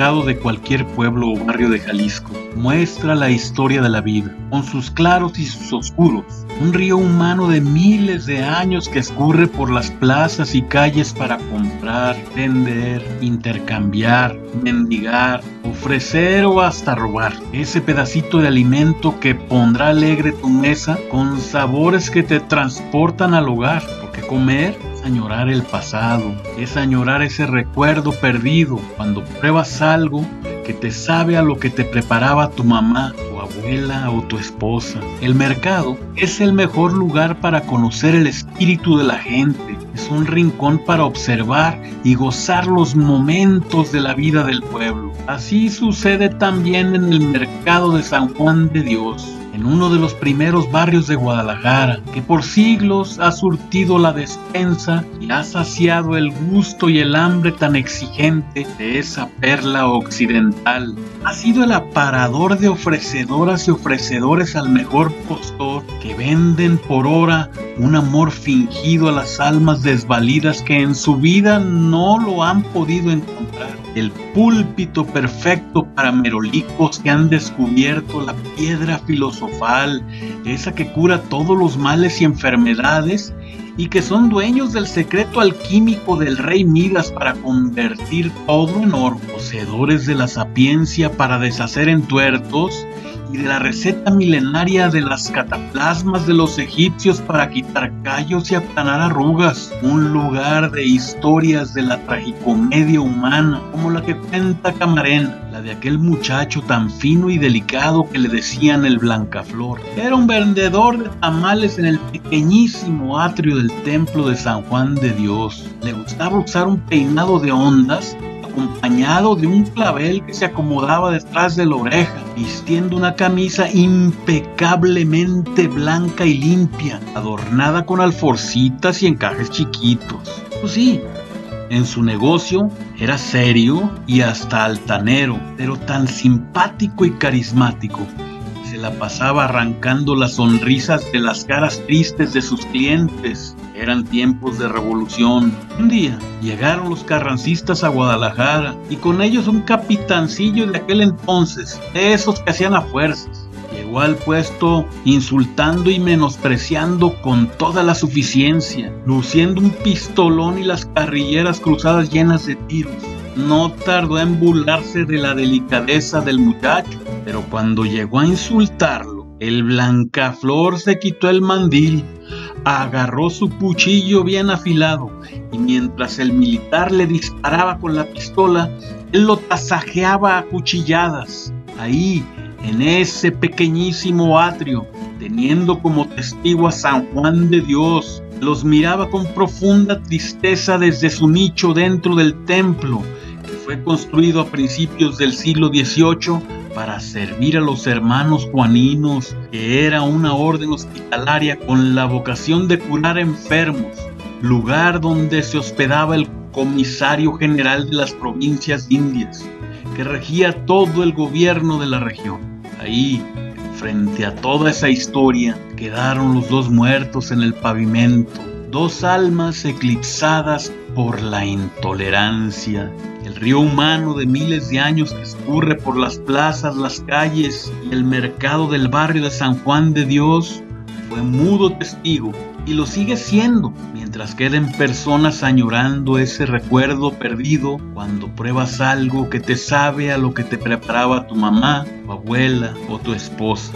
de cualquier pueblo o barrio de Jalisco muestra la historia de la vida, con sus claros y sus oscuros. Un río humano de miles de años que escurre por las plazas y calles para comprar, vender, intercambiar, mendigar, ofrecer o hasta robar. Ese pedacito de alimento que pondrá alegre tu mesa con sabores que te transportan al hogar, porque comer añorar el pasado, es añorar ese recuerdo perdido cuando pruebas algo que te sabe a lo que te preparaba tu mamá, tu abuela o tu esposa. El mercado es el mejor lugar para conocer el espíritu de la gente. Es un rincón para observar y gozar los momentos de la vida del pueblo. Así sucede también en el mercado de San Juan de Dios en uno de los primeros barrios de Guadalajara, que por siglos ha surtido la despensa ha saciado el gusto y el hambre tan exigente de esa perla occidental. Ha sido el aparador de ofrecedoras y ofrecedores al mejor postor que venden por hora un amor fingido a las almas desvalidas que en su vida no lo han podido encontrar. El púlpito perfecto para merolicos que han descubierto la piedra filosofal, esa que cura todos los males y enfermedades y que son dueños del secreto alquímico del rey Midas para convertir todo en oro, poseedores de la sapiencia para deshacer entuertos y de la receta milenaria de las cataplasmas de los egipcios para quitar callos y aplanar arrugas, un lugar de historias de la tragicomedia humana como la que cuenta Camarena, de aquel muchacho tan fino y delicado que le decían el Blancaflor. Era un vendedor de tamales en el pequeñísimo atrio del templo de San Juan de Dios. Le gustaba usar un peinado de ondas acompañado de un clavel que se acomodaba detrás de la oreja, vistiendo una camisa impecablemente blanca y limpia, adornada con alforcitas y encajes chiquitos. Pues sí, en su negocio era serio y hasta altanero, pero tan simpático y carismático. Se la pasaba arrancando las sonrisas de las caras tristes de sus clientes eran tiempos de revolución. Un día llegaron los carrancistas a Guadalajara y con ellos un capitancillo de aquel entonces, de esos que hacían a fuerzas. Al puesto insultando y menospreciando con toda la suficiencia, luciendo un pistolón y las carrilleras cruzadas llenas de tiros. No tardó en burlarse de la delicadeza del muchacho, pero cuando llegó a insultarlo, el Blancaflor se quitó el mandil agarró su cuchillo bien afilado y mientras el militar le disparaba con la pistola, él lo tasajeaba a cuchilladas. Ahí, en ese pequeñísimo atrio, teniendo como testigo a San Juan de Dios, los miraba con profunda tristeza desde su nicho dentro del templo, que fue construido a principios del siglo XVIII para servir a los hermanos juaninos, que era una orden hospitalaria con la vocación de curar enfermos, lugar donde se hospedaba el comisario general de las provincias indias, que regía todo el gobierno de la región. Ahí, frente a toda esa historia, quedaron los dos muertos en el pavimento, dos almas eclipsadas por la intolerancia. El río humano de miles de años que escurre por las plazas, las calles y el mercado del barrio de San Juan de Dios fue mudo testigo y lo sigue siendo mientras queden personas añorando ese recuerdo perdido cuando pruebas algo que te sabe a lo que te preparaba tu mamá, tu abuela o tu esposa.